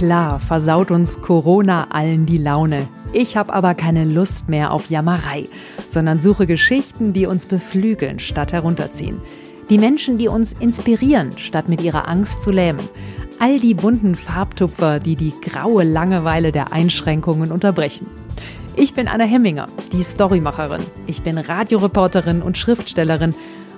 Klar versaut uns Corona allen die Laune. Ich habe aber keine Lust mehr auf Jammerei, sondern suche Geschichten, die uns beflügeln statt herunterziehen. Die Menschen, die uns inspirieren, statt mit ihrer Angst zu lähmen. All die bunten Farbtupfer, die die graue Langeweile der Einschränkungen unterbrechen. Ich bin Anna Hemminger, die Storymacherin. Ich bin Radioreporterin und Schriftstellerin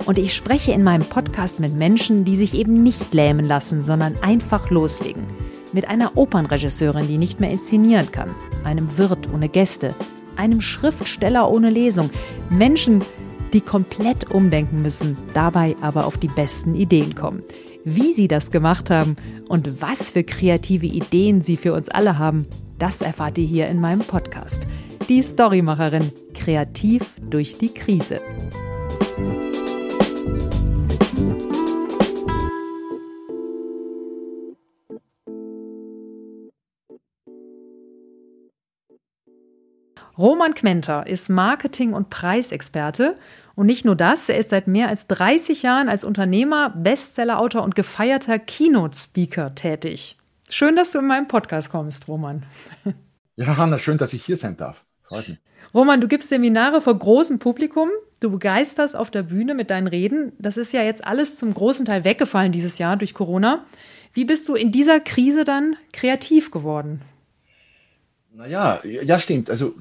und ich spreche in meinem Podcast mit Menschen, die sich eben nicht lähmen lassen, sondern einfach loslegen mit einer Opernregisseurin, die nicht mehr inszenieren kann, einem Wirt ohne Gäste, einem Schriftsteller ohne Lesung, Menschen, die komplett umdenken müssen, dabei aber auf die besten Ideen kommen. Wie sie das gemacht haben und was für kreative Ideen sie für uns alle haben, das erfahrt ihr hier in meinem Podcast. Die Storymacherin, kreativ durch die Krise. Roman Quenter ist Marketing- und Preisexperte. Und nicht nur das, er ist seit mehr als 30 Jahren als Unternehmer, Bestsellerautor und gefeierter Keynote-Speaker tätig. Schön, dass du in meinen Podcast kommst, Roman. Ja, Hanna, schön, dass ich hier sein darf. Freut mich. Roman, du gibst Seminare vor großem Publikum. Du begeisterst auf der Bühne mit deinen Reden. Das ist ja jetzt alles zum großen Teil weggefallen dieses Jahr durch Corona. Wie bist du in dieser Krise dann kreativ geworden? Naja, ja, stimmt. Also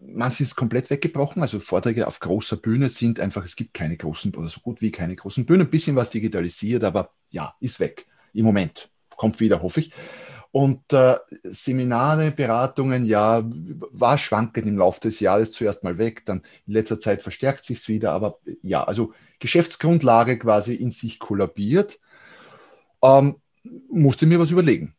manches ist komplett weggebrochen. Also Vorträge auf großer Bühne sind einfach, es gibt keine großen oder so gut wie keine großen Bühnen. Ein bisschen was digitalisiert, aber ja, ist weg. Im Moment. Kommt wieder, hoffe ich. Und äh, Seminare, Beratungen, ja, war schwankend im Laufe des Jahres zuerst mal weg, dann in letzter Zeit verstärkt sich es wieder, aber ja, also Geschäftsgrundlage quasi in sich kollabiert. Ähm, musste mir was überlegen.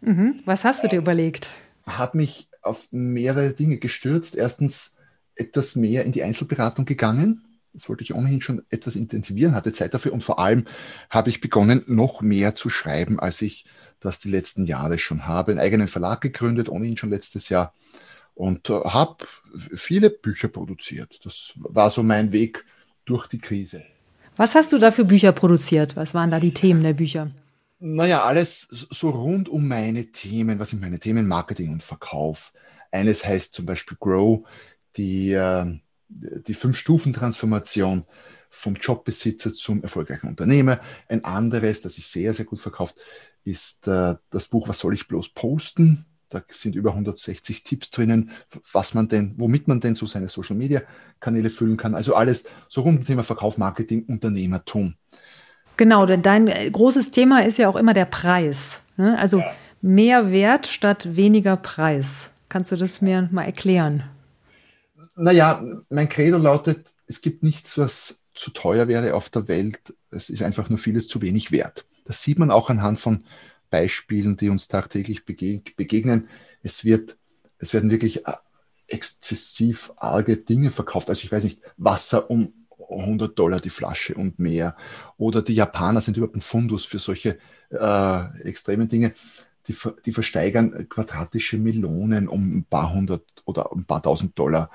Mhm. Was hast du dir überlegt? Habe mich auf mehrere Dinge gestürzt. Erstens etwas mehr in die Einzelberatung gegangen. Das wollte ich ohnehin schon etwas intensivieren, hatte Zeit dafür und vor allem habe ich begonnen, noch mehr zu schreiben, als ich das die letzten Jahre schon habe. Einen eigenen Verlag gegründet, ohnehin schon letztes Jahr und äh, habe viele Bücher produziert. Das war so mein Weg durch die Krise. Was hast du da für Bücher produziert? Was waren da die Themen der Bücher? Naja, alles so rund um meine Themen. Was sind meine Themen? Marketing und Verkauf. Eines heißt zum Beispiel Grow, die, ähm, die Fünf-Stufen-Transformation vom Jobbesitzer zum erfolgreichen Unternehmer. Ein anderes, das sich sehr, sehr gut verkauft, ist äh, das Buch Was soll ich bloß posten? Da sind über 160 Tipps drinnen, was man denn, womit man denn so seine Social Media Kanäle füllen kann. Also alles so rund um Thema Verkauf, Marketing, Unternehmertum. Genau, denn dein äh, großes Thema ist ja auch immer der Preis. Ne? Also ja. mehr Wert statt weniger Preis. Kannst du das mir mal erklären? Naja, mein Credo lautet, es gibt nichts, was zu teuer wäre auf der Welt. Es ist einfach nur vieles zu wenig wert. Das sieht man auch anhand von Beispielen, die uns tagtäglich begegnen. Es, wird, es werden wirklich äh, exzessiv arge Dinge verkauft. Also ich weiß nicht, Wasser um 100 Dollar die Flasche und mehr. Oder die Japaner sind überhaupt ein Fundus für solche äh, extremen Dinge. Die, die, versteigern quadratische Melonen um ein paar hundert oder ein paar tausend Dollar,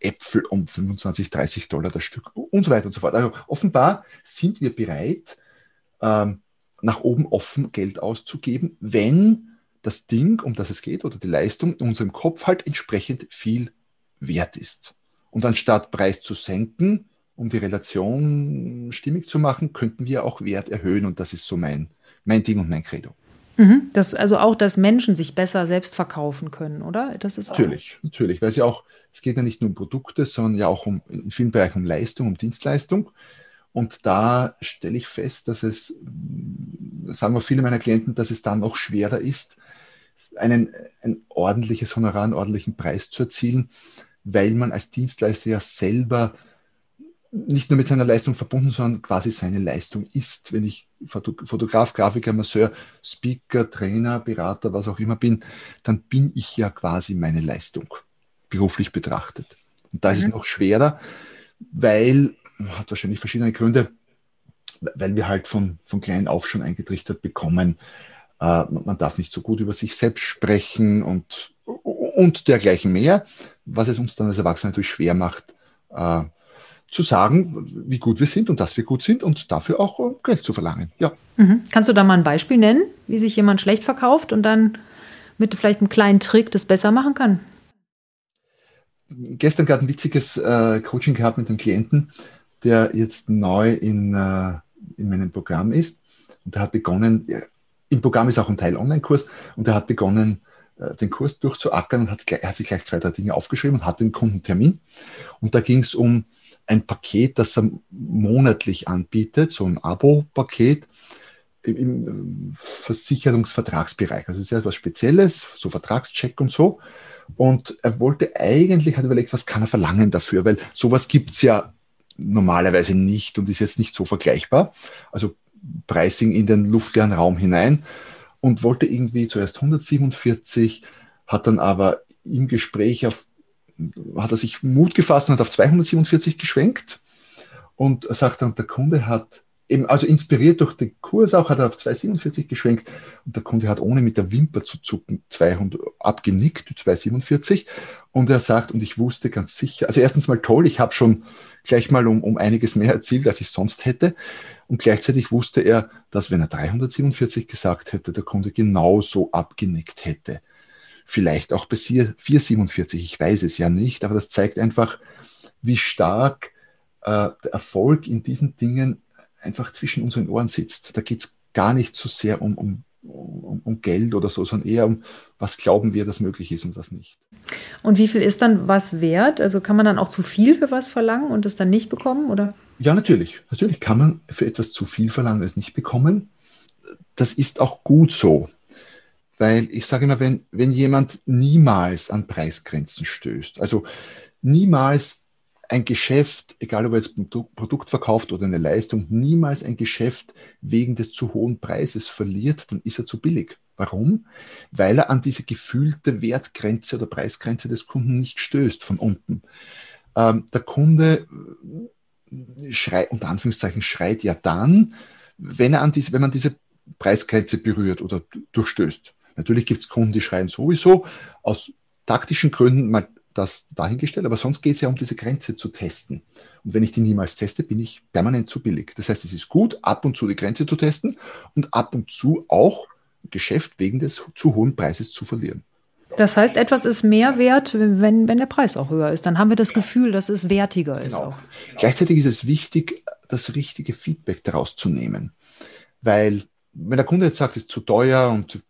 Äpfel um 25, 30 Dollar das Stück und so weiter und so fort. Also offenbar sind wir bereit, ähm, nach oben offen Geld auszugeben, wenn das Ding, um das es geht, oder die Leistung in unserem Kopf halt entsprechend viel wert ist. Und anstatt Preis zu senken, um die Relation stimmig zu machen, könnten wir auch Wert erhöhen. Und das ist so mein, mein Ding und mein Credo. Mhm. Das, also auch, dass Menschen sich besser selbst verkaufen können, oder? Das ist natürlich, auch... natürlich, weil es ja auch, es geht ja nicht nur um Produkte, sondern ja auch um in vielen Bereichen um Leistung, um Dienstleistung. Und da stelle ich fest, dass es, sagen wir viele meiner Klienten, dass es da noch schwerer ist, einen, ein ordentliches Honorar, einen ordentlichen Preis zu erzielen, weil man als Dienstleister ja selber nicht nur mit seiner Leistung verbunden, sondern quasi seine Leistung ist. Wenn ich Fotograf, Grafiker, Masseur, Speaker, Trainer, Berater, was auch immer bin, dann bin ich ja quasi meine Leistung, beruflich betrachtet. Und da ist mhm. es noch schwerer, weil, hat wahrscheinlich verschiedene Gründe, weil wir halt von, von klein auf schon eingetrichtert bekommen, äh, man darf nicht so gut über sich selbst sprechen und, und dergleichen mehr, was es uns dann als Erwachsene natürlich schwer macht, äh, zu sagen, wie gut wir sind und dass wir gut sind und dafür auch äh, Geld zu verlangen. Ja. Mhm. Kannst du da mal ein Beispiel nennen, wie sich jemand schlecht verkauft und dann mit vielleicht einem kleinen Trick das besser machen kann? Gestern gerade ein witziges äh, Coaching gehabt mit einem Klienten, der jetzt neu in, äh, in meinem Programm ist. Und der hat begonnen, im Programm ist auch ein Teil Online-Kurs, und er hat begonnen, äh, den Kurs durchzuackern und hat, er hat sich gleich zwei, drei Dinge aufgeschrieben und hat den Kundentermin. Und da ging es um ein Paket, das er monatlich anbietet, so ein Abo-Paket im Versicherungsvertragsbereich. Also sehr etwas Spezielles, so Vertragscheck und so. Und er wollte eigentlich, hat überlegt, was kann er verlangen dafür, weil sowas gibt es ja normalerweise nicht und ist jetzt nicht so vergleichbar. Also Pricing in den luftleeren Raum hinein und wollte irgendwie zuerst 147, hat dann aber im Gespräch auf, hat er sich Mut gefasst und hat auf 247 geschwenkt und er sagt dann, der Kunde hat eben, also inspiriert durch den Kurs auch, hat er auf 247 geschwenkt und der Kunde hat ohne mit der Wimper zu zucken 200 abgenickt, 247 und er sagt, und ich wusste ganz sicher, also erstens mal toll, ich habe schon gleich mal um, um einiges mehr erzielt, als ich sonst hätte. Und gleichzeitig wusste er, dass wenn er 347 gesagt hätte, der Kunde genauso abgenickt hätte. Vielleicht auch bei 447, ich weiß es ja nicht, aber das zeigt einfach, wie stark äh, der Erfolg in diesen Dingen einfach zwischen unseren Ohren sitzt. Da geht es gar nicht so sehr um, um um, um, Geld oder so, sondern eher um, was glauben wir, dass möglich ist und was nicht. Und wie viel ist dann was wert? Also kann man dann auch zu viel für was verlangen und es dann nicht bekommen? Oder? Ja, natürlich. Natürlich kann man für etwas zu viel verlangen und es nicht bekommen. Das ist auch gut so. Weil ich sage immer, wenn, wenn jemand niemals an Preisgrenzen stößt, also niemals ein Geschäft, egal ob er jetzt ein Produkt verkauft oder eine Leistung, niemals ein Geschäft wegen des zu hohen Preises verliert, dann ist er zu billig. Warum? Weil er an diese gefühlte Wertgrenze oder Preisgrenze des Kunden nicht stößt von unten. Ähm, der Kunde äh, schreit, unter Anführungszeichen, schreit ja dann, wenn, er an diese, wenn man diese Preisgrenze berührt oder durchstößt. Natürlich gibt es Kunden, die schreien sowieso aus taktischen Gründen mal das dahingestellt, aber sonst geht es ja um diese Grenze zu testen. Und wenn ich die niemals teste, bin ich permanent zu billig. Das heißt, es ist gut, ab und zu die Grenze zu testen und ab und zu auch Geschäft wegen des zu hohen Preises zu verlieren. Das heißt, etwas ist mehr wert, wenn, wenn der Preis auch höher ist. Dann haben wir das Gefühl, dass es wertiger genau. ist. Auch. Gleichzeitig ist es wichtig, das richtige Feedback daraus zu nehmen. Weil, wenn der Kunde jetzt sagt, es ist zu teuer und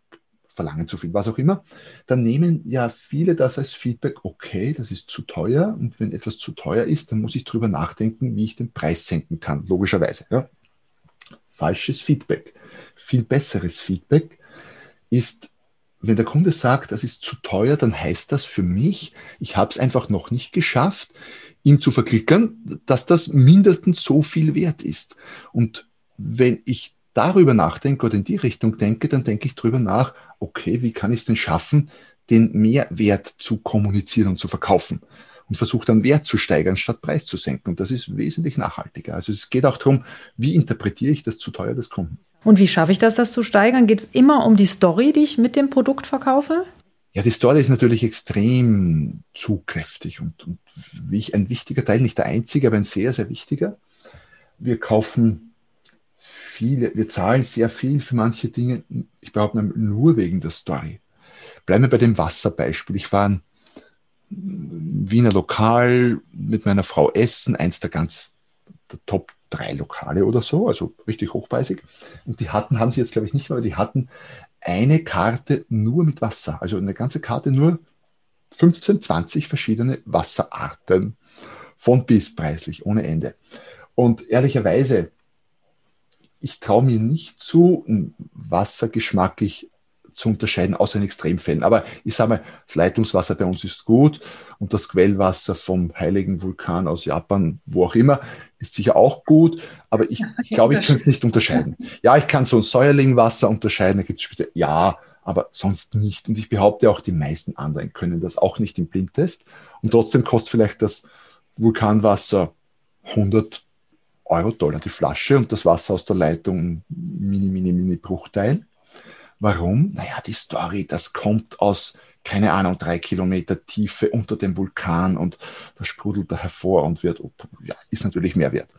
verlangen zu viel, was auch immer, dann nehmen ja viele das als Feedback, okay, das ist zu teuer und wenn etwas zu teuer ist, dann muss ich darüber nachdenken, wie ich den Preis senken kann, logischerweise. Ja. Falsches Feedback. Viel besseres Feedback ist, wenn der Kunde sagt, das ist zu teuer, dann heißt das für mich, ich habe es einfach noch nicht geschafft, ihm zu verklickern, dass das mindestens so viel wert ist. Und wenn ich darüber nachdenke oder in die Richtung denke, dann denke ich darüber nach, okay, wie kann ich es denn schaffen, den Mehrwert zu kommunizieren und zu verkaufen? Und versuche dann Wert zu steigern, statt Preis zu senken. Und das ist wesentlich nachhaltiger. Also es geht auch darum, wie interpretiere ich das zu teuer des Kunden. Und wie schaffe ich das, das zu steigern? Geht es immer um die Story, die ich mit dem Produkt verkaufe? Ja, die Story ist natürlich extrem zugkräftig und, und wie ein wichtiger Teil, nicht der einzige, aber ein sehr, sehr wichtiger. Wir kaufen viele, wir zahlen sehr viel für manche Dinge, ich behaupte nur wegen der Story. Bleiben wir bei dem Wasserbeispiel. Ich war in Wiener Lokal mit meiner Frau essen, eins der ganz der Top drei Lokale oder so, also richtig hochpreisig. Und die hatten, haben sie jetzt glaube ich nicht mehr, aber die hatten eine Karte nur mit Wasser. Also eine ganze Karte nur 15, 20 verschiedene Wasserarten von bis preislich, ohne Ende. Und ehrlicherweise, ich traue mir nicht zu, Wasser geschmacklich zu unterscheiden, außer in Extremfällen. Aber ich sage mal, das Leitungswasser bei uns ist gut und das Quellwasser vom heiligen Vulkan aus Japan, wo auch immer, ist sicher auch gut. Aber ich, ich glaube, ich kann es nicht unterscheiden. Ja, ich kann so ein Säuerlingwasser unterscheiden, da gibt es speziell, ja, aber sonst nicht. Und ich behaupte auch, die meisten anderen können das auch nicht im Blindtest. Und trotzdem kostet vielleicht das Vulkanwasser 100 Euro, Dollar die Flasche und das Wasser aus der Leitung mini, mini, mini Bruchteil. Warum? Naja, die Story, das kommt aus keine Ahnung, drei Kilometer Tiefe unter dem Vulkan und da sprudelt er hervor und wird, ja, ist natürlich mehr wert.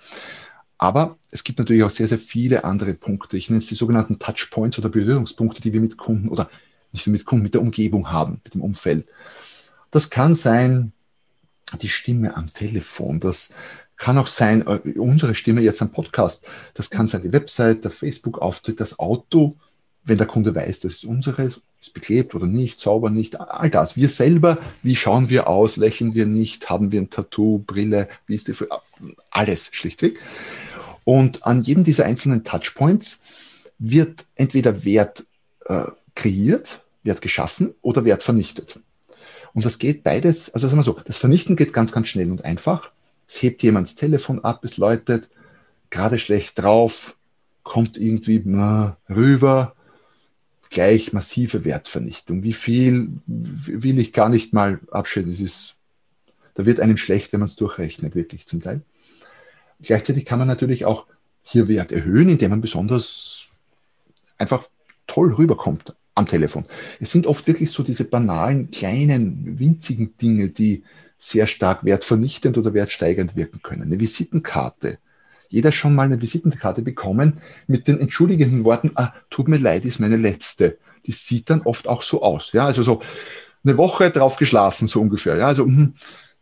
Aber es gibt natürlich auch sehr, sehr viele andere Punkte. Ich nenne es die sogenannten Touchpoints oder Berührungspunkte, die wir mit Kunden oder nicht mit Kunden, mit der Umgebung haben, mit dem Umfeld. Das kann sein die Stimme am Telefon, das kann auch sein äh, unsere Stimme jetzt am Podcast, das kann sein die Website, der Facebook-Auftritt, das Auto, wenn der Kunde weiß, das ist unseres, ist beklebt oder nicht, sauber nicht, all das. Wir selber, wie schauen wir aus, lächeln wir nicht, haben wir ein Tattoo, Brille, wie ist die, alles schlichtweg. Und an jedem dieser einzelnen Touchpoints wird entweder Wert äh, kreiert, Wert geschaffen oder Wert vernichtet. Und das geht beides, also sagen wir so, das Vernichten geht ganz, ganz schnell und einfach. Es hebt jemand das Telefon ab, es läutet, gerade schlecht drauf, kommt irgendwie rüber, gleich massive Wertvernichtung. Wie viel will ich gar nicht mal abschätzen. Ist, da wird einem schlecht, wenn man es durchrechnet, wirklich zum Teil. Gleichzeitig kann man natürlich auch hier Wert erhöhen, indem man besonders einfach toll rüberkommt am Telefon. Es sind oft wirklich so diese banalen, kleinen, winzigen Dinge, die sehr stark wertvernichtend oder wertsteigernd wirken können. Eine Visitenkarte. Jeder schon mal eine Visitenkarte bekommen mit den entschuldigenden Worten, ah, tut mir leid, ist meine letzte. Die sieht dann oft auch so aus. Ja, also so eine Woche drauf geschlafen, so ungefähr. Ja, also mh,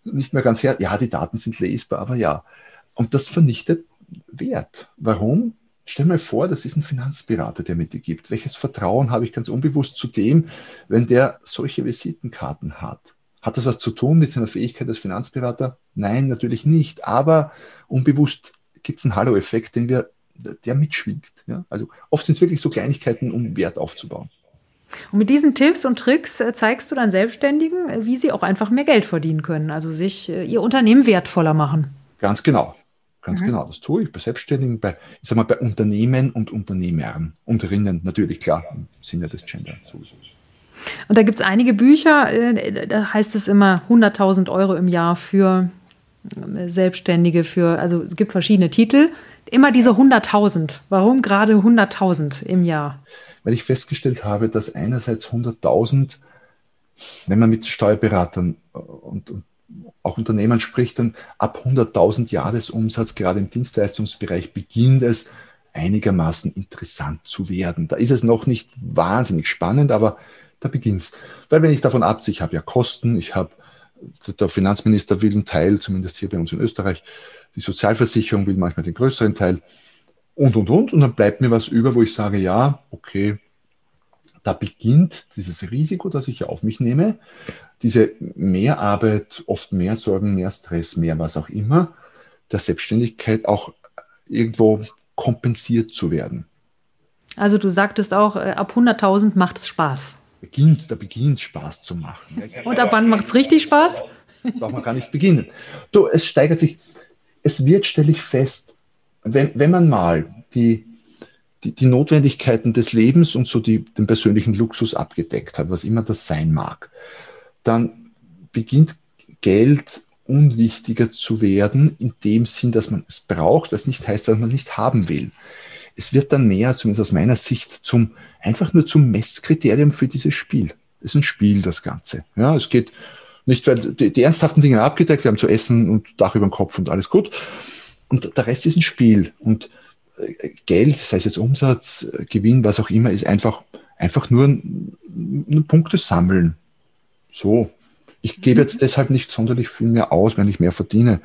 nicht mehr ganz her. Ja, die Daten sind lesbar, aber ja. Und das vernichtet Wert. Warum? Stell mir vor, das ist ein Finanzberater, der mir die gibt. Welches Vertrauen habe ich ganz unbewusst zu dem, wenn der solche Visitenkarten hat? Hat das was zu tun mit seiner Fähigkeit als Finanzberater? Nein, natürlich nicht. Aber unbewusst gibt es einen Hallo-Effekt, den wir, der mitschwingt. Ja? Also oft sind es wirklich so Kleinigkeiten, um Wert aufzubauen. Und mit diesen Tipps und Tricks äh, zeigst du dann Selbstständigen, äh, wie sie auch einfach mehr Geld verdienen können, also sich äh, ihr Unternehmen wertvoller machen. Ganz genau. Ganz mhm. genau, das tue ich bei Selbstständigen, bei, ich sag mal, bei Unternehmen und Unternehmern. Unterinnen, natürlich, klar, im Sinne des Gender sowieso. Und da gibt es einige Bücher, äh, da heißt es immer 100.000 Euro im Jahr für äh, Selbstständige, für, also es gibt verschiedene Titel. Immer diese 100.000. Warum gerade 100.000 im Jahr? Weil ich festgestellt habe, dass einerseits 100.000, wenn man mit Steuerberatern und, und auch Unternehmen spricht, dann ab 100.000 Jahresumsatz, gerade im Dienstleistungsbereich, beginnt es einigermaßen interessant zu werden. Da ist es noch nicht wahnsinnig spannend, aber da beginnt es. Weil wenn ich davon abziehe, ich habe ja Kosten, ich habe, der Finanzminister will einen Teil, zumindest hier bei uns in Österreich, die Sozialversicherung will manchmal den größeren Teil und, und, und. Und dann bleibt mir was über, wo ich sage, ja, okay, da beginnt dieses Risiko, das ich auf mich nehme, diese Mehrarbeit, oft mehr Sorgen, mehr Stress, mehr was auch immer, der Selbstständigkeit auch irgendwo kompensiert zu werden. Also du sagtest auch, äh, ab 100.000 macht es Spaß. Beginnt, da beginnt Spaß zu machen. Und ab wann macht es richtig Spaß? Braucht man gar nicht beginnen. Du, es steigert sich. Es wird, stelle ich fest, wenn, wenn man mal die die, die Notwendigkeiten des Lebens und so die, den persönlichen Luxus abgedeckt hat, was immer das sein mag, dann beginnt Geld unwichtiger zu werden, in dem Sinn, dass man es braucht, was nicht heißt, dass man nicht haben will. Es wird dann mehr, zumindest aus meiner Sicht, zum, einfach nur zum Messkriterium für dieses Spiel. Es ist ein Spiel, das Ganze. Ja, es geht nicht, weil die, die ernsthaften Dinge abgedeckt, wir haben zu essen und Dach über dem Kopf und alles gut. Und der Rest ist ein Spiel. Und Geld, sei es jetzt Umsatz, Gewinn, was auch immer, ist einfach, einfach nur ein, ein Punkte sammeln. So. Ich gebe jetzt deshalb nicht sonderlich viel mehr aus, wenn ich mehr verdiene.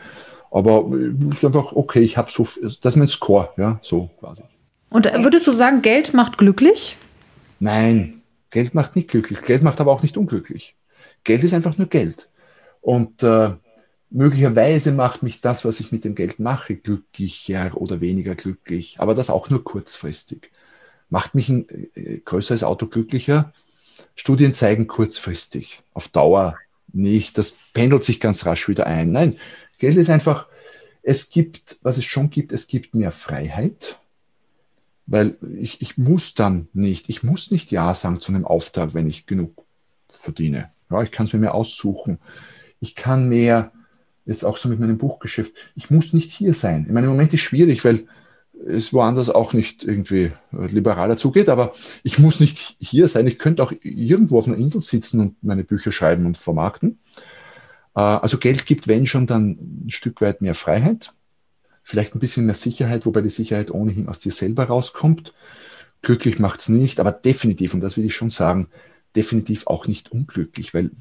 Aber es ist einfach, okay, ich habe so, das ist mein Score, ja, so quasi. Und würdest du sagen, Geld macht glücklich? Nein, Geld macht nicht glücklich. Geld macht aber auch nicht unglücklich. Geld ist einfach nur Geld. Und äh, Möglicherweise macht mich das, was ich mit dem Geld mache, glücklicher oder weniger glücklich, aber das auch nur kurzfristig. Macht mich ein äh, größeres Auto glücklicher? Studien zeigen kurzfristig, auf Dauer nicht. Das pendelt sich ganz rasch wieder ein. Nein, Geld ist einfach, es gibt, was es schon gibt, es gibt mehr Freiheit, weil ich, ich muss dann nicht, ich muss nicht Ja sagen zu einem Auftrag, wenn ich genug verdiene. Ja, ich kann es mir mehr aussuchen. Ich kann mehr jetzt auch so mit meinem Buchgeschäft, ich muss nicht hier sein. In meinem Moment ist schwierig, weil es woanders auch nicht irgendwie liberaler zugeht. Aber ich muss nicht hier sein. Ich könnte auch irgendwo auf einer Insel sitzen und meine Bücher schreiben und vermarkten. Äh, also Geld gibt, wenn schon, dann ein Stück weit mehr Freiheit. Vielleicht ein bisschen mehr Sicherheit, wobei die Sicherheit ohnehin aus dir selber rauskommt. Glücklich macht es nicht, aber definitiv, und das will ich schon sagen, definitiv auch nicht unglücklich, weil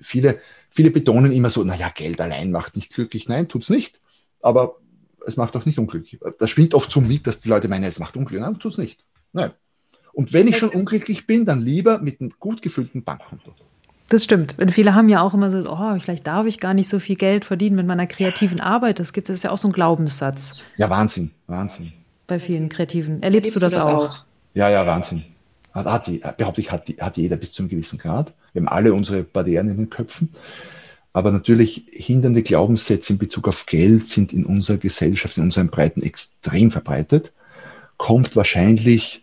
viele, viele betonen immer so, naja, Geld allein macht nicht glücklich. Nein, tut es nicht. Aber es macht auch nicht unglücklich. Das schwingt oft so mit, dass die Leute meinen, es macht unglücklich. Nein, tut es nicht. Nein. Und wenn ich schon unglücklich bin, dann lieber mit einem gut gefüllten Bankkonto. Das stimmt. Und viele haben ja auch immer so, oh, vielleicht darf ich gar nicht so viel Geld verdienen mit meiner kreativen Arbeit. Das gibt es ja auch so ein Glaubenssatz. Ja, Wahnsinn, Wahnsinn. Bei vielen Kreativen. Erlebst, Erlebst du das, das auch? auch? Ja, ja, Wahnsinn. Hat, hat, behaupte ich, hat, hat jeder bis zu einem gewissen Grad. Wir haben alle unsere Barrieren in den Köpfen. Aber natürlich hindernde Glaubenssätze in Bezug auf Geld sind in unserer Gesellschaft, in unseren Breiten extrem verbreitet. Kommt wahrscheinlich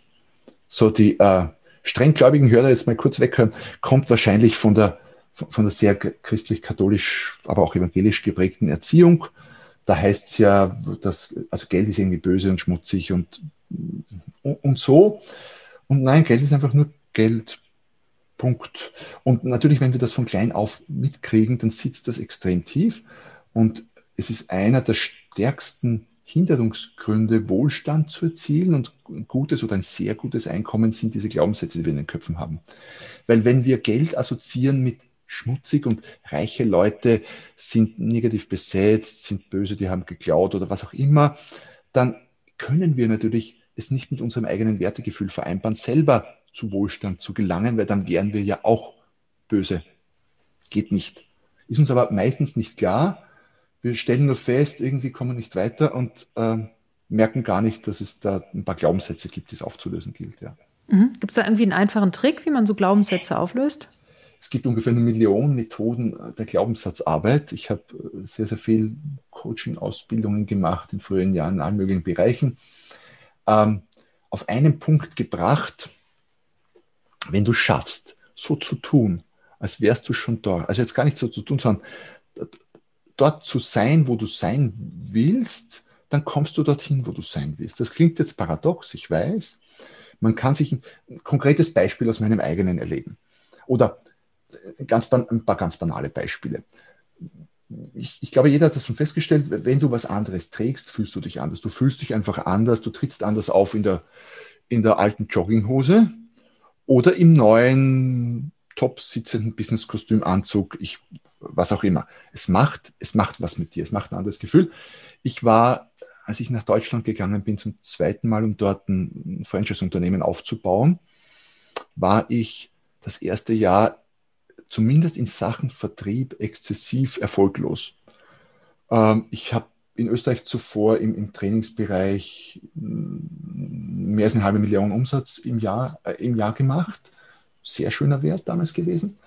so die äh, strenggläubigen Hörer jetzt mal kurz weghören, kommt wahrscheinlich von der, von der sehr christlich-katholisch, aber auch evangelisch geprägten Erziehung. Da heißt es ja, dass, also Geld ist irgendwie böse und schmutzig und, und, so. Und nein, Geld ist einfach nur Geld. Punkt. Und natürlich, wenn wir das von klein auf mitkriegen, dann sitzt das extrem tief. Und es ist einer der stärksten Hinderungsgründe, Wohlstand zu erzielen und ein gutes oder ein sehr gutes Einkommen sind diese Glaubenssätze, die wir in den Köpfen haben. Weil wenn wir Geld assoziieren mit schmutzig und reiche Leute sind negativ besetzt, sind böse, die haben geklaut oder was auch immer, dann können wir natürlich es nicht mit unserem eigenen Wertegefühl vereinbaren, selber zu Wohlstand zu gelangen, weil dann wären wir ja auch böse. Geht nicht. Ist uns aber meistens nicht klar. Wir stellen nur fest, irgendwie kommen wir nicht weiter und äh, merken gar nicht, dass es da ein paar Glaubenssätze gibt, die es aufzulösen gilt. Ja. Mhm. Gibt es da irgendwie einen einfachen Trick, wie man so Glaubenssätze auflöst? Es gibt ungefähr eine Million Methoden der Glaubenssatzarbeit. Ich habe äh, sehr, sehr viel Coaching-Ausbildungen gemacht in früheren Jahren in allen möglichen Bereichen. Ähm, auf einen Punkt gebracht, wenn du schaffst, so zu tun, als wärst du schon dort, also jetzt gar nicht so zu tun, sondern dort zu sein, wo du sein willst, dann kommst du dorthin, wo du sein willst. Das klingt jetzt paradox, ich weiß. Man kann sich ein konkretes Beispiel aus meinem eigenen erleben. Oder ganz, ein paar ganz banale Beispiele. Ich, ich, glaube, jeder hat das schon festgestellt, wenn du was anderes trägst, fühlst du dich anders. Du fühlst dich einfach anders, du trittst anders auf in der, in der alten Jogginghose, oder im neuen top sitzenden Business-Kostümanzug, ich, was auch immer. Es macht, es macht was mit dir, es macht ein anderes Gefühl. Ich war, als ich nach Deutschland gegangen bin, zum zweiten Mal, um dort ein Franchise-Unternehmen aufzubauen, war ich das erste Jahr zumindest in Sachen Vertrieb exzessiv erfolglos. Ähm, ich habe in Österreich zuvor im, im, Trainingsbereich mm, mehr als eine halbe Million Umsatz im Jahr, äh, im Jahr gemacht. Sehr schöner Wert damals gewesen.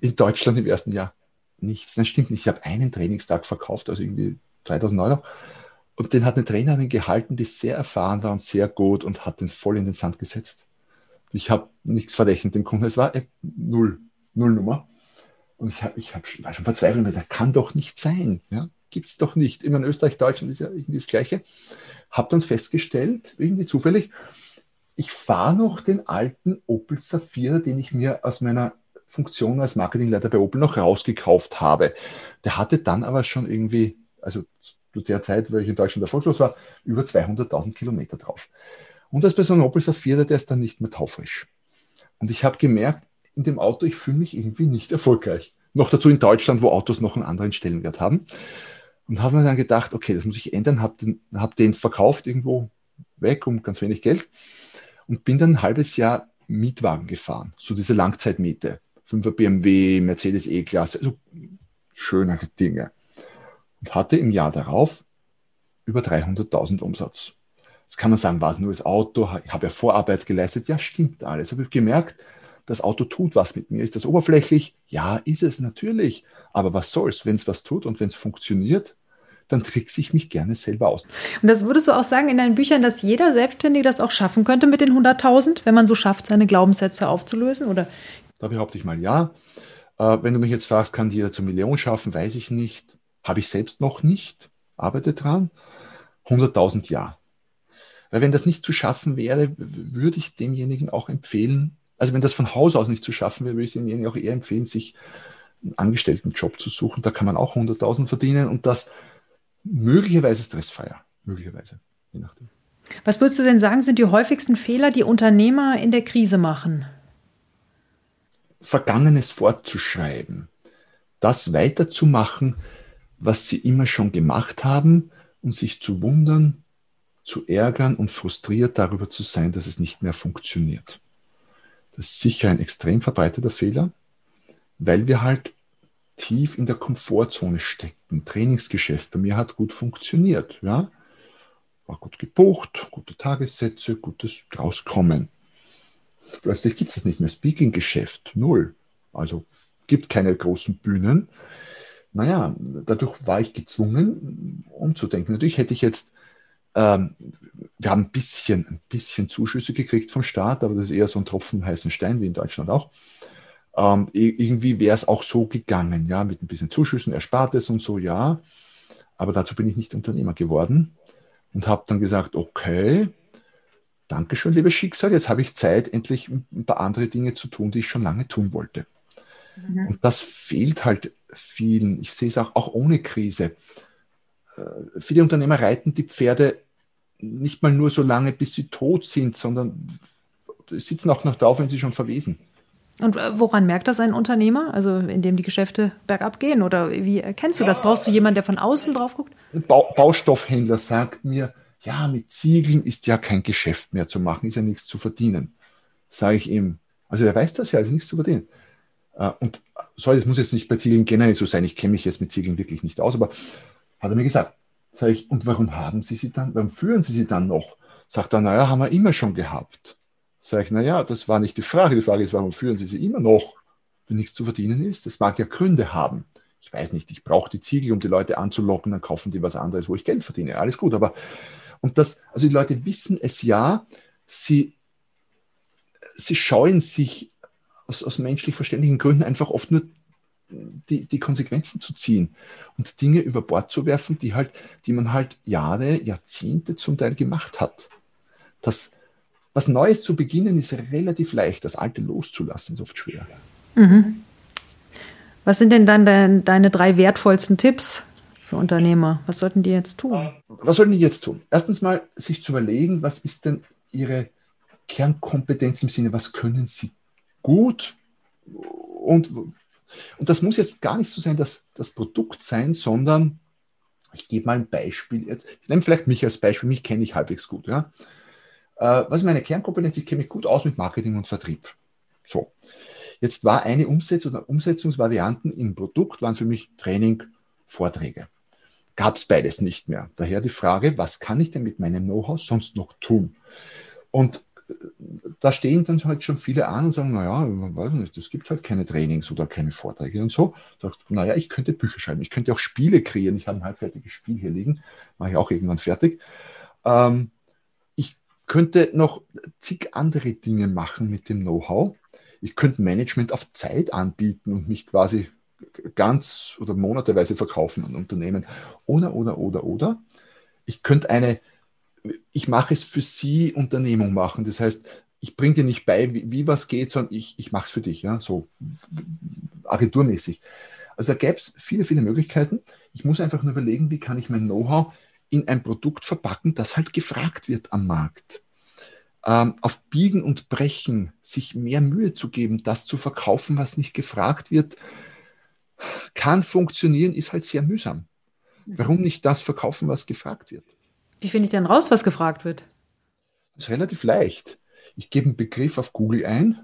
In Deutschland im ersten Jahr nichts. Das stimmt nicht. Ich habe einen Trainingstag verkauft, also irgendwie 3000 Euro. Und den hat eine Trainerin gehalten, die sehr erfahren war und sehr gut und hat den voll in den Sand gesetzt. Ich habe nichts verdächtigt dem Kunden. Es war null, null Nummer. Und ich, hab, ich hab, war schon verzweifelt, das kann doch nicht sein. Ja? gibt es doch nicht. Immer in Österreich, Deutschland ist ja irgendwie das Gleiche. Habe dann festgestellt, irgendwie zufällig, ich fahre noch den alten Opel Safira, den ich mir aus meiner Funktion als Marketingleiter bei Opel noch rausgekauft habe. Der hatte dann aber schon irgendwie, also zu der Zeit, weil ich in Deutschland erfolglos war, über 200.000 Kilometer drauf. Und als einem Opel Safira, der ist dann nicht mehr taufrisch. Und ich habe gemerkt, in dem Auto, ich fühle mich irgendwie nicht erfolgreich. Noch dazu in Deutschland, wo Autos noch einen anderen Stellenwert haben. Und habe mir dann gedacht, okay, das muss ich ändern, habe den, hab den verkauft irgendwo weg um ganz wenig Geld und bin dann ein halbes Jahr Mietwagen gefahren, so diese Langzeitmiete. 5er BMW, Mercedes E-Klasse, also schönere Dinge. Und hatte im Jahr darauf über 300.000 Umsatz. Jetzt kann man sagen, war es nur das Auto, ich habe ja Vorarbeit geleistet. Ja, stimmt alles. Habe ich gemerkt, das Auto tut was mit mir. Ist das oberflächlich? Ja, ist es natürlich. Aber was soll's? Wenn es was tut und wenn es funktioniert, dann trickse ich mich gerne selber aus. Und das würdest du auch sagen in deinen Büchern, dass jeder Selbstständige das auch schaffen könnte mit den 100.000, wenn man so schafft, seine Glaubenssätze aufzulösen? Oder? Da behaupte ich mal ja. Äh, wenn du mich jetzt fragst, kann jeder zur Million schaffen, weiß ich nicht. Habe ich selbst noch nicht, arbeite dran. 100.000 ja. Weil wenn das nicht zu schaffen wäre, würde ich demjenigen auch empfehlen, also wenn das von Haus aus nicht zu schaffen wäre, würde ich demjenigen auch eher empfehlen, sich einen Angestelltenjob zu suchen. Da kann man auch 100.000 verdienen und das möglicherweise stressfreier, möglicherweise, je nachdem. Was würdest du denn sagen, sind die häufigsten Fehler, die Unternehmer in der Krise machen? Vergangenes fortzuschreiben, das weiterzumachen, was sie immer schon gemacht haben und sich zu wundern, zu ärgern und frustriert darüber zu sein, dass es nicht mehr funktioniert. Das ist sicher ein extrem verbreiteter Fehler, weil wir halt tief in der Komfortzone stecken. Trainingsgeschäft bei mir hat gut funktioniert. Ja? War gut gebucht, gute Tagessätze, gutes Rauskommen. Plötzlich gibt es nicht mehr. Speaking-Geschäft, null. Also gibt keine großen Bühnen. Naja, dadurch war ich gezwungen, umzudenken. Natürlich hätte ich jetzt, ähm, wir haben ein bisschen, ein bisschen Zuschüsse gekriegt vom Staat, aber das ist eher so ein Tropfen heißen Stein, wie in Deutschland auch. Ähm, irgendwie wäre es auch so gegangen, ja, mit ein bisschen Zuschüssen, Erspartes und so, ja. Aber dazu bin ich nicht Unternehmer geworden und habe dann gesagt, okay, Dankeschön, liebes Schicksal, jetzt habe ich Zeit, endlich ein paar andere Dinge zu tun, die ich schon lange tun wollte. Mhm. Und das fehlt halt vielen. Ich sehe es auch, auch ohne Krise. Äh, viele Unternehmer reiten die Pferde nicht mal nur so lange, bis sie tot sind, sondern sitzen auch noch drauf, wenn sie schon verwesen. Und äh, woran merkt das ein Unternehmer? Also indem die Geschäfte bergab gehen? Oder wie erkennst du das? Brauchst du jemanden, der von außen drauf guckt? Ein Baustoffhändler sagt mir, ja, mit Ziegeln ist ja kein Geschäft mehr zu machen, ist ja nichts zu verdienen. Sage ich ihm, also er weiß das ja, also nichts zu verdienen. Äh, und sorry, das muss jetzt nicht bei Ziegeln generell so sein, ich kenne mich jetzt mit Ziegeln wirklich nicht aus, aber hat er mir gesagt, sage ich, und warum haben Sie sie dann, warum führen Sie sie dann noch? Sagt er, naja, haben wir immer schon gehabt. Sage ich, naja, das war nicht die Frage. Die Frage ist, warum führen Sie sie immer noch, wenn nichts zu verdienen ist? Das mag ja Gründe haben. Ich weiß nicht, ich brauche die Ziegel, um die Leute anzulocken, dann kaufen die was anderes, wo ich Geld verdiene. Alles gut, aber und das, also die Leute wissen es ja, sie, sie scheuen sich aus, aus menschlich verständlichen Gründen einfach oft nur die, die Konsequenzen zu ziehen und Dinge über Bord zu werfen, die halt, die man halt Jahre, Jahrzehnte zum Teil gemacht hat. Das, was Neues zu beginnen ist relativ leicht, das Alte loszulassen ist oft schwer. Mhm. Was sind denn dann de deine drei wertvollsten Tipps für Unternehmer? Was sollten die jetzt tun? Was sollten die jetzt tun? Erstens mal sich zu überlegen, was ist denn ihre Kernkompetenz im Sinne, was können sie gut und, und das muss jetzt gar nicht so sein, dass das Produkt sein, sondern ich gebe mal ein Beispiel jetzt. Ich nehme vielleicht mich als Beispiel, mich kenne ich halbwegs gut. Ja? Äh, was ist meine Kernkompetenz? Ich kenne mich gut aus mit Marketing und Vertrieb. So. Jetzt war eine Umsetzung oder Umsetzungsvarianten im Produkt, waren für mich Training, Vorträge. Gab es beides nicht mehr. Daher die Frage, was kann ich denn mit meinem Know-how sonst noch tun? Und äh, da stehen dann halt schon viele an und sagen, naja, weiß nicht, es gibt halt keine Trainings oder keine Vorträge und so. Dachte, naja, ich könnte Bücher schreiben, ich könnte auch Spiele kreieren. Ich habe ein halbfertiges Spiel hier liegen, mache ich auch irgendwann fertig. Ähm, könnte noch zig andere Dinge machen mit dem Know-how. Ich könnte Management auf Zeit anbieten und mich quasi ganz oder monateweise verkaufen an Unternehmen. Oder, oder, oder, oder. Ich könnte eine, ich mache es für Sie Unternehmung machen. Das heißt, ich bringe dir nicht bei, wie, wie was geht, sondern ich, ich mache es für dich, ja, so agenturmäßig. Also da gäbe es viele, viele Möglichkeiten. Ich muss einfach nur überlegen, wie kann ich mein Know-how in ein Produkt verpacken, das halt gefragt wird am Markt. Ähm, auf Biegen und Brechen sich mehr Mühe zu geben, das zu verkaufen, was nicht gefragt wird, kann funktionieren, ist halt sehr mühsam. Mhm. Warum nicht das verkaufen, was gefragt wird? Wie finde ich denn raus, was gefragt wird? Das ist relativ leicht. Ich gebe einen Begriff auf Google ein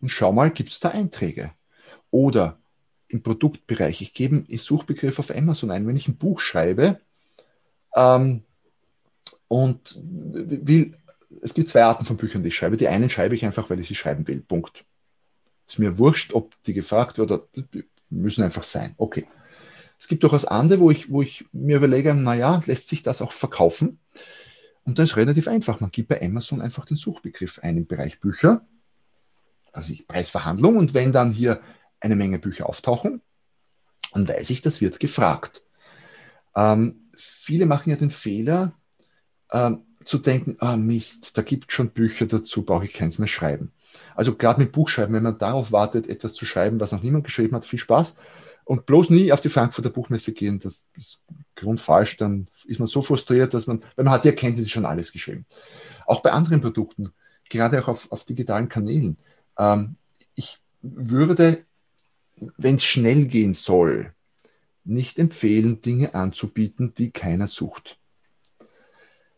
und schau mal, gibt es da Einträge? Oder im Produktbereich, ich gebe einen Suchbegriff auf Amazon ein. Wenn ich ein Buch schreibe, ähm, und will, es gibt zwei Arten von Büchern, die ich schreibe. Die einen schreibe ich einfach, weil ich sie schreiben will. Punkt. Ist mir wurscht, ob die gefragt wird oder müssen einfach sein. Okay. Es gibt durchaus andere, wo ich, wo ich mir überlege, naja, lässt sich das auch verkaufen? Und das ist relativ einfach. Man gibt bei Amazon einfach den Suchbegriff ein im Bereich Bücher, also ich Preisverhandlung. Und wenn dann hier eine Menge Bücher auftauchen, dann weiß ich, das wird gefragt. Ähm, viele machen ja den Fehler, ähm, zu denken, ah Mist, da gibt es schon Bücher dazu, brauche ich keins mehr schreiben. Also gerade mit Buchschreiben, wenn man darauf wartet, etwas zu schreiben, was noch niemand geschrieben hat, viel Spaß. Und bloß nie auf die Frankfurter Buchmesse gehen, das ist grundfalsch. Dann ist man so frustriert, dass man, wenn man hat die Erkenntnis schon alles geschrieben. Auch bei anderen Produkten, gerade auch auf, auf digitalen Kanälen. Ähm, ich würde, wenn es schnell gehen soll, nicht empfehlen, Dinge anzubieten, die keiner sucht.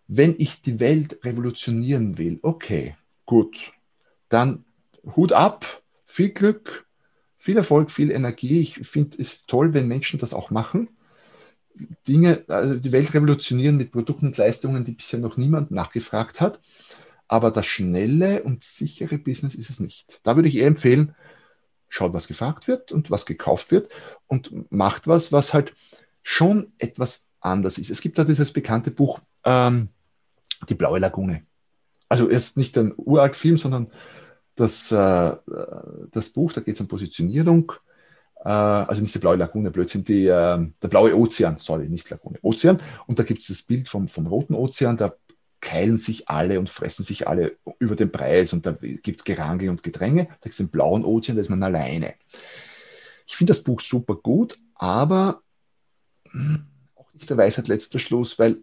Wenn ich die Welt revolutionieren will, okay, gut, dann Hut ab, viel Glück, viel Erfolg, viel Energie. Ich finde es toll, wenn Menschen das auch machen. Dinge, also die Welt revolutionieren mit Produkten und Leistungen, die bisher noch niemand nachgefragt hat. Aber das schnelle und sichere Business ist es nicht. Da würde ich eher empfehlen, schaut, was gefragt wird und was gekauft wird und macht was, was halt schon etwas anders ist. Es gibt da dieses bekannte Buch, ähm, Die blaue Lagune. Also jetzt nicht ein uralt Film, sondern das, äh, das Buch, da geht es um Positionierung, äh, also nicht die blaue Lagune, Blödsinn, die, äh, der blaue Ozean, sorry, nicht Lagune, Ozean. Und da gibt es das Bild vom, vom roten Ozean, da keilen sich alle und fressen sich alle über den Preis und da gibt es Gerangel und Gedränge. Da gibt es den blauen Ozean, da ist man alleine. Ich finde das Buch super gut, aber hm, auch nicht der Weisheit letzter Schluss, weil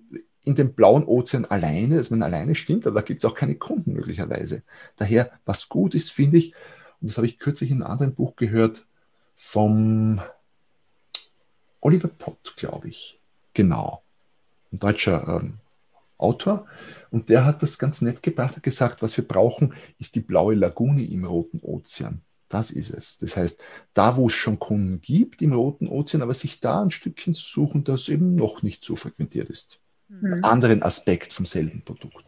in dem blauen Ozean alleine, dass man alleine stimmt, aber da gibt es auch keine Kunden möglicherweise. Daher, was gut ist, finde ich, und das habe ich kürzlich in einem anderen Buch gehört, vom Oliver Pott, glaube ich. Genau. Ein deutscher ähm, Autor. Und der hat das ganz nett gebracht, hat gesagt, was wir brauchen, ist die blaue Lagune im Roten Ozean. Das ist es. Das heißt, da, wo es schon Kunden gibt im Roten Ozean, aber sich da ein Stückchen zu suchen, das eben noch nicht so frequentiert ist mhm. anderen Aspekt vom selben Produkt.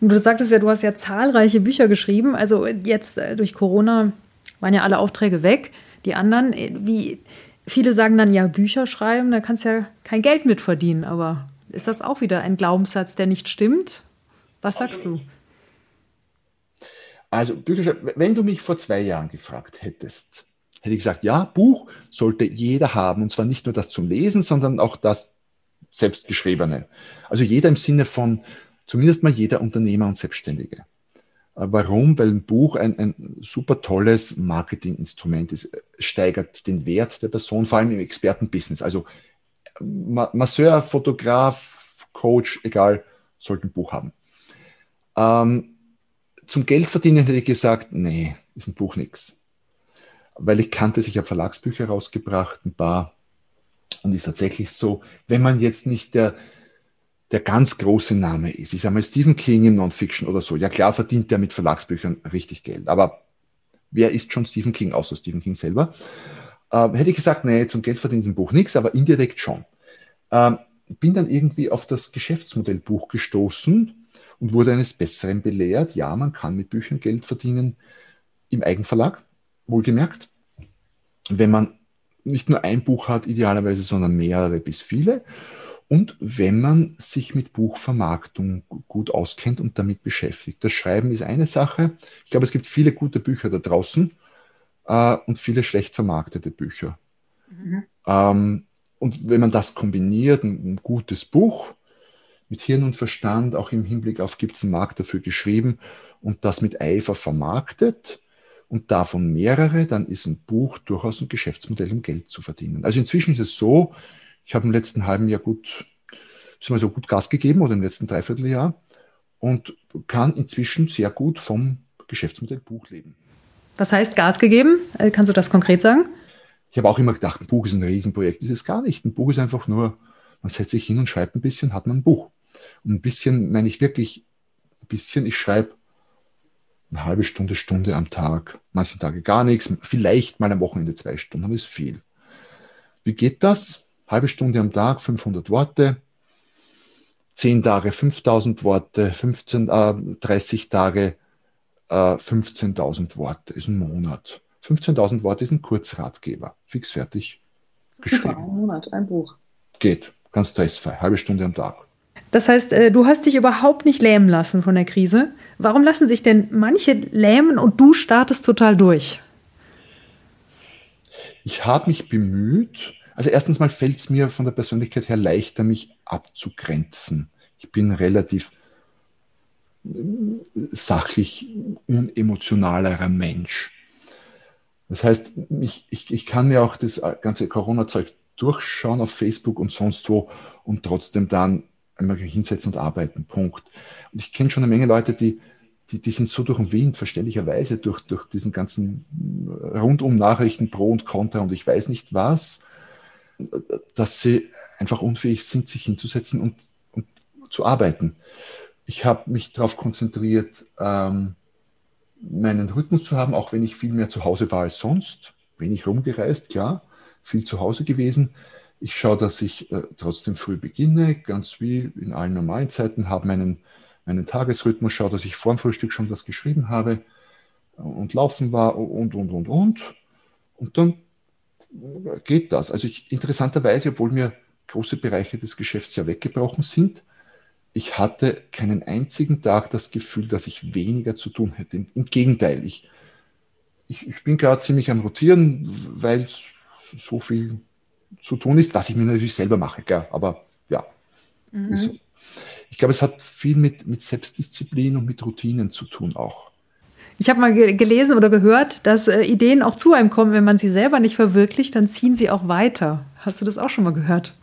Du sagtest ja, du hast ja zahlreiche Bücher geschrieben. Also jetzt äh, durch Corona waren ja alle Aufträge weg. Die anderen, äh, wie viele sagen dann ja, Bücher schreiben, da kannst du ja kein Geld mit verdienen. Aber ist das auch wieder ein Glaubenssatz, der nicht stimmt? Was sagst du? Also, Bücher, wenn du mich vor zwei Jahren gefragt hättest, hätte ich gesagt, ja, Buch sollte jeder haben. Und zwar nicht nur das zum Lesen, sondern auch das Selbstgeschriebene. Also jeder im Sinne von zumindest mal jeder Unternehmer und Selbstständige. Äh, warum? Weil ein Buch ein, ein super tolles Marketinginstrument ist, steigert den Wert der Person, vor allem im Expertenbusiness. Also Masseur, Fotograf, Coach, egal, sollte ein Buch haben. Ähm, zum Geldverdienen hätte ich gesagt, nee, ist ein Buch nichts. Weil ich kannte, ich habe Verlagsbücher rausgebracht, ein paar und ist tatsächlich so, wenn man jetzt nicht der, der ganz große Name ist, ich sage mal Stephen King im Non-Fiction oder so, ja klar verdient der mit Verlagsbüchern richtig Geld, aber wer ist schon Stephen King, außer Stephen King selber? Ähm, hätte ich gesagt, nee, zum Geld verdient im Buch nichts, aber indirekt schon. Ähm, bin dann irgendwie auf das Geschäftsmodellbuch gestoßen und wurde eines Besseren belehrt. Ja, man kann mit Büchern Geld verdienen im Eigenverlag, wohlgemerkt. Wenn man nicht nur ein Buch hat, idealerweise, sondern mehrere bis viele. Und wenn man sich mit Buchvermarktung gut auskennt und damit beschäftigt. Das Schreiben ist eine Sache. Ich glaube, es gibt viele gute Bücher da draußen äh, und viele schlecht vermarktete Bücher. Mhm. Ähm, und wenn man das kombiniert, ein, ein, gutes Buch mit Hirn und Verstand, auch im Hinblick auf, gibt es einen Markt dafür geschrieben und das mit Eifer vermarktet, und davon mehrere, dann ist ein Buch durchaus ein Geschäftsmodell, um Geld zu verdienen. Also inzwischen ist es so, ich habe im letzten halben Jahr gut, mal so gut Gas gegeben oder im letzten Dreivierteljahr und kann inzwischen sehr gut vom Geschäftsmodell Buch leben. Was heißt Gas gegeben? Äh, kannst du das konkret sagen? Ich habe auch immer gedacht, ein Buch ist ein Riesenprojekt. Das ist es gar nicht. Ein Buch ist einfach nur, man setzt sich hin und schreibt ein bisschen, hat man ein Buch. Und ein bisschen meine ich wirklich ein bisschen, ich schreibe eine halbe Stunde, Stunde am Tag, manche Tage gar nichts, vielleicht mal am Wochenende zwei Stunden, aber ist viel. Wie geht das? Halbe Stunde am Tag, 500 Worte, 10 Tage 5000 Worte, 15, äh, 30 Tage äh, 15.000 Worte, ist ein Monat. 15.000 Worte ist ein Kurzratgeber, fix fertig. Geschrieben. Super, ein Monat, ein Buch. Geht, ganz stressfrei, halbe Stunde am Tag. Das heißt, äh, du hast dich überhaupt nicht lähmen lassen von der Krise. Warum lassen sich denn manche lähmen und du startest total durch? Ich habe mich bemüht. Also erstens mal fällt es mir von der Persönlichkeit her leichter, mich abzugrenzen. Ich bin relativ sachlich unemotionalerer Mensch. Das heißt, ich, ich, ich kann mir auch das ganze Corona-Zeug durchschauen auf Facebook und sonst wo und trotzdem dann einmal hinsetzen und arbeiten. Punkt. Und ich kenne schon eine Menge Leute, die, die, die sind so durch den Wind, verständlicherweise, durch, durch diesen ganzen rundum Nachrichten pro und contra und ich weiß nicht was, dass sie einfach unfähig sind, sich hinzusetzen und, und zu arbeiten. Ich habe mich darauf konzentriert, ähm, meinen Rhythmus zu haben, auch wenn ich viel mehr zu Hause war als sonst. Wenig rumgereist, klar, viel zu Hause gewesen. Ich schaue, dass ich äh, trotzdem früh beginne, ganz wie in allen normalen Zeiten, habe meinen, meinen Tagesrhythmus, schaue, dass ich vor dem Frühstück schon was geschrieben habe und laufen war und, und, und, und. Und dann geht das. Also ich, interessanterweise, obwohl mir große Bereiche des Geschäfts ja weggebrochen sind, ich hatte keinen einzigen Tag das Gefühl, dass ich weniger zu tun hätte. Im, Gegenteil, ich, ich, ich bin gerade ziemlich am Rotieren, weil so viel zu tun ist, was ich mir natürlich selber mache, gell? aber ja. Mhm. Ich glaube, es hat viel mit, mit Selbstdisziplin und mit Routinen zu tun auch. Ich habe mal gelesen oder gehört, dass äh, Ideen auch zu einem kommen, wenn man sie selber nicht verwirklicht, dann ziehen sie auch weiter. Hast du das auch schon mal gehört?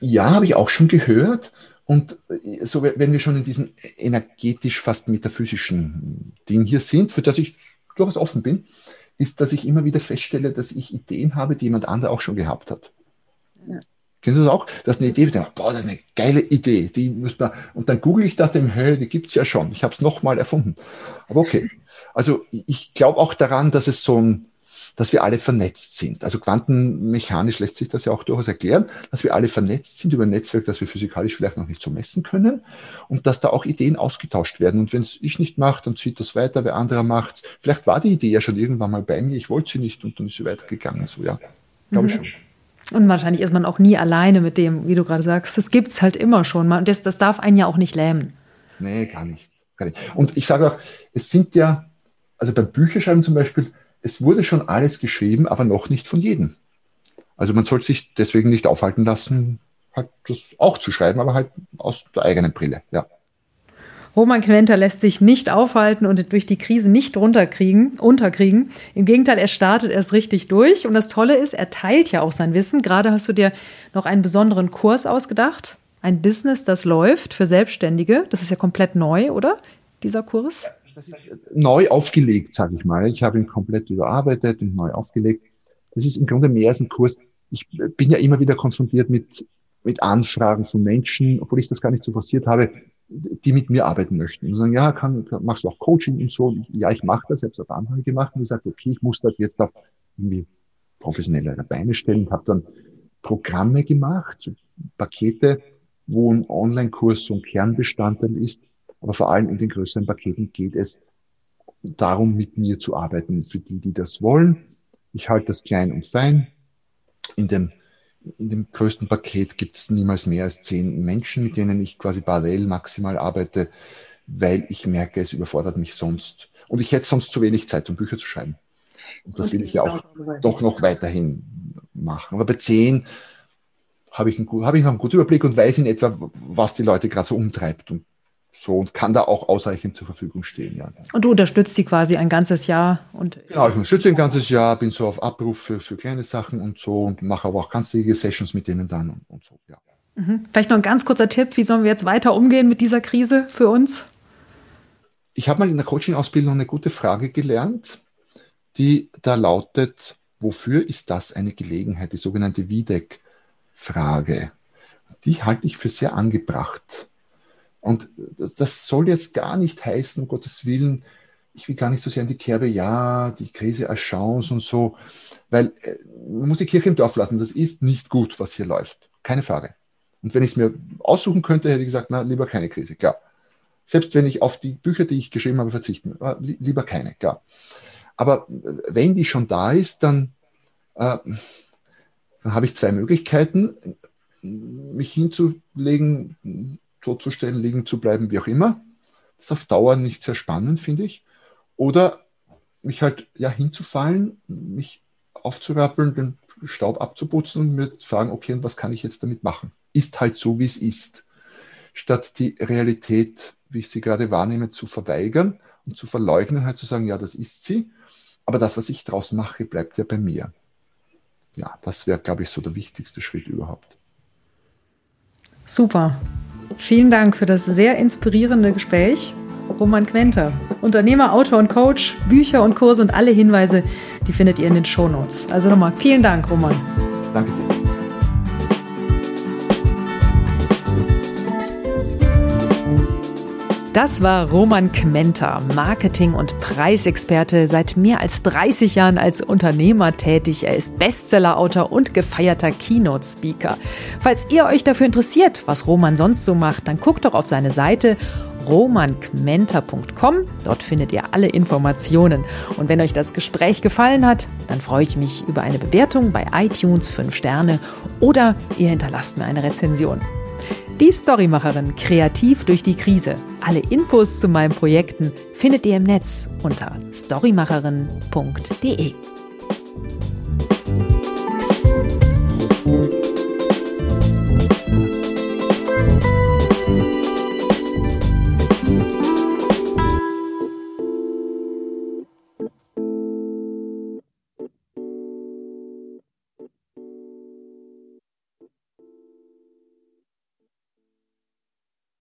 Ja, habe ich auch schon gehört. Und äh, so, wenn wir schon in diesem energetisch fast metaphysischen Ding hier sind, für das ich durchaus offen bin, ist, dass ich immer wieder feststelle, dass ich Ideen habe, die jemand anderer auch schon gehabt hat. Ja. Kennst du das auch? Das ist eine Idee, denke, boah, das ist eine geile Idee, die muss man, und dann google ich das im hey, die gibt es ja schon. Ich habe es nochmal erfunden. Aber okay. Also ich glaube auch daran, dass es so ein, dass wir alle vernetzt sind. Also quantenmechanisch lässt sich das ja auch durchaus erklären, dass wir alle vernetzt sind über ein Netzwerk, das wir physikalisch vielleicht noch nicht so messen können und dass da auch Ideen ausgetauscht werden. Und wenn es ich nicht mache, dann zieht das weiter, wer anderer macht Vielleicht war die Idee ja schon irgendwann mal bei mir, ich wollte sie nicht und dann ist sie weitergegangen. So, ja, glaube mhm. ich schon. Und wahrscheinlich ist man auch nie alleine mit dem, wie du gerade sagst. Das gibt es halt immer schon. Das, das darf einen ja auch nicht lähmen. Nee, gar nicht. gar nicht. Und ich sage auch, es sind ja, also beim Bücherschreiben zum Beispiel, es wurde schon alles geschrieben, aber noch nicht von jedem. Also man soll sich deswegen nicht aufhalten lassen, halt das auch zu schreiben, aber halt aus der eigenen Brille, ja. Roman Quenter lässt sich nicht aufhalten und durch die Krise nicht runterkriegen, unterkriegen. Im Gegenteil, er startet erst richtig durch. Und das Tolle ist, er teilt ja auch sein Wissen. Gerade hast du dir noch einen besonderen Kurs ausgedacht. Ein Business, das läuft für Selbstständige. Das ist ja komplett neu, oder? Dieser Kurs? Neu aufgelegt, sage ich mal. Ich habe ihn komplett überarbeitet und neu aufgelegt. Das ist im Grunde mehr als ein Kurs. Ich bin ja immer wieder konfrontiert mit, mit Anfragen von Menschen, obwohl ich das gar nicht so forciert habe, die mit mir arbeiten möchten. Und sagen, ja, kann, machst du auch Coaching und so? Ja, ich mache das, selbst auf andere gemacht und gesagt, okay, ich muss das jetzt auf irgendwie professionellere Beine stellen habe dann Programme gemacht, so Pakete, wo ein Online-Kurs so ein Kernbestandteil ist, aber vor allem in den größeren Paketen geht es darum, mit mir zu arbeiten, für die, die das wollen. Ich halte das klein und fein. In dem, in dem größten Paket gibt es niemals mehr als zehn Menschen, mit denen ich quasi parallel maximal arbeite, weil ich merke, es überfordert mich sonst. Und ich hätte sonst zu wenig Zeit, um Bücher zu schreiben. Und das will ich ja auch doch noch weiterhin machen. Aber bei zehn habe ich, einen, habe ich noch einen guten Überblick und weiß in etwa, was die Leute gerade so umtreibt und so und kann da auch ausreichend zur Verfügung stehen. Ja. Und du unterstützt sie quasi ein ganzes Jahr? Und genau, ich unterstütze ein ganzes Jahr, bin so auf Abruf für, für kleine Sachen und so und mache aber auch ganzjährige Sessions mit denen dann und, und so. Ja. Mhm. Vielleicht noch ein ganz kurzer Tipp, wie sollen wir jetzt weiter umgehen mit dieser Krise für uns? Ich habe mal in der Coaching-Ausbildung eine gute Frage gelernt, die da lautet, wofür ist das eine Gelegenheit? Die sogenannte Wiedeck-Frage. Die halte ich für sehr angebracht. Und das soll jetzt gar nicht heißen, um Gottes Willen, ich will gar nicht so sehr in die Kerbe, ja, die Krise als Chance und so, weil äh, man muss die Kirche im Dorf lassen. Das ist nicht gut, was hier läuft. Keine Frage. Und wenn ich es mir aussuchen könnte, hätte ich gesagt, na, lieber keine Krise, klar. Selbst wenn ich auf die Bücher, die ich geschrieben habe, verzichten, lieber keine, klar. Aber äh, wenn die schon da ist, dann, äh, dann habe ich zwei Möglichkeiten, mich hinzulegen, totzustellen, liegen zu bleiben, wie auch immer. Das ist auf Dauer nicht sehr spannend, finde ich. Oder mich halt ja hinzufallen, mich aufzurappeln, den Staub abzuputzen und mir zu fragen, okay, und was kann ich jetzt damit machen? Ist halt so, wie es ist. statt die Realität, wie ich sie gerade wahrnehme, zu verweigern und zu verleugnen, halt zu sagen, ja, das ist sie, aber das, was ich daraus mache, bleibt ja bei mir. Ja, das wäre, glaube ich, so der wichtigste Schritt überhaupt. Super. Vielen Dank für das sehr inspirierende Gespräch. Roman Quenter, Unternehmer, Autor und Coach, Bücher und Kurse und alle Hinweise, die findet ihr in den Shownotes. Also nochmal vielen Dank, Roman. Danke dir. Das war Roman Kmenter, Marketing- und Preisexperte, seit mehr als 30 Jahren als Unternehmer tätig. Er ist Bestsellerautor und gefeierter Keynote-Speaker. Falls ihr euch dafür interessiert, was Roman sonst so macht, dann guckt doch auf seine Seite romankmenter.com. Dort findet ihr alle Informationen. Und wenn euch das Gespräch gefallen hat, dann freue ich mich über eine Bewertung bei iTunes 5 Sterne oder ihr hinterlasst mir eine Rezension. Die Storymacherin kreativ durch die Krise. Alle Infos zu meinen Projekten findet ihr im Netz unter storymacherin.de.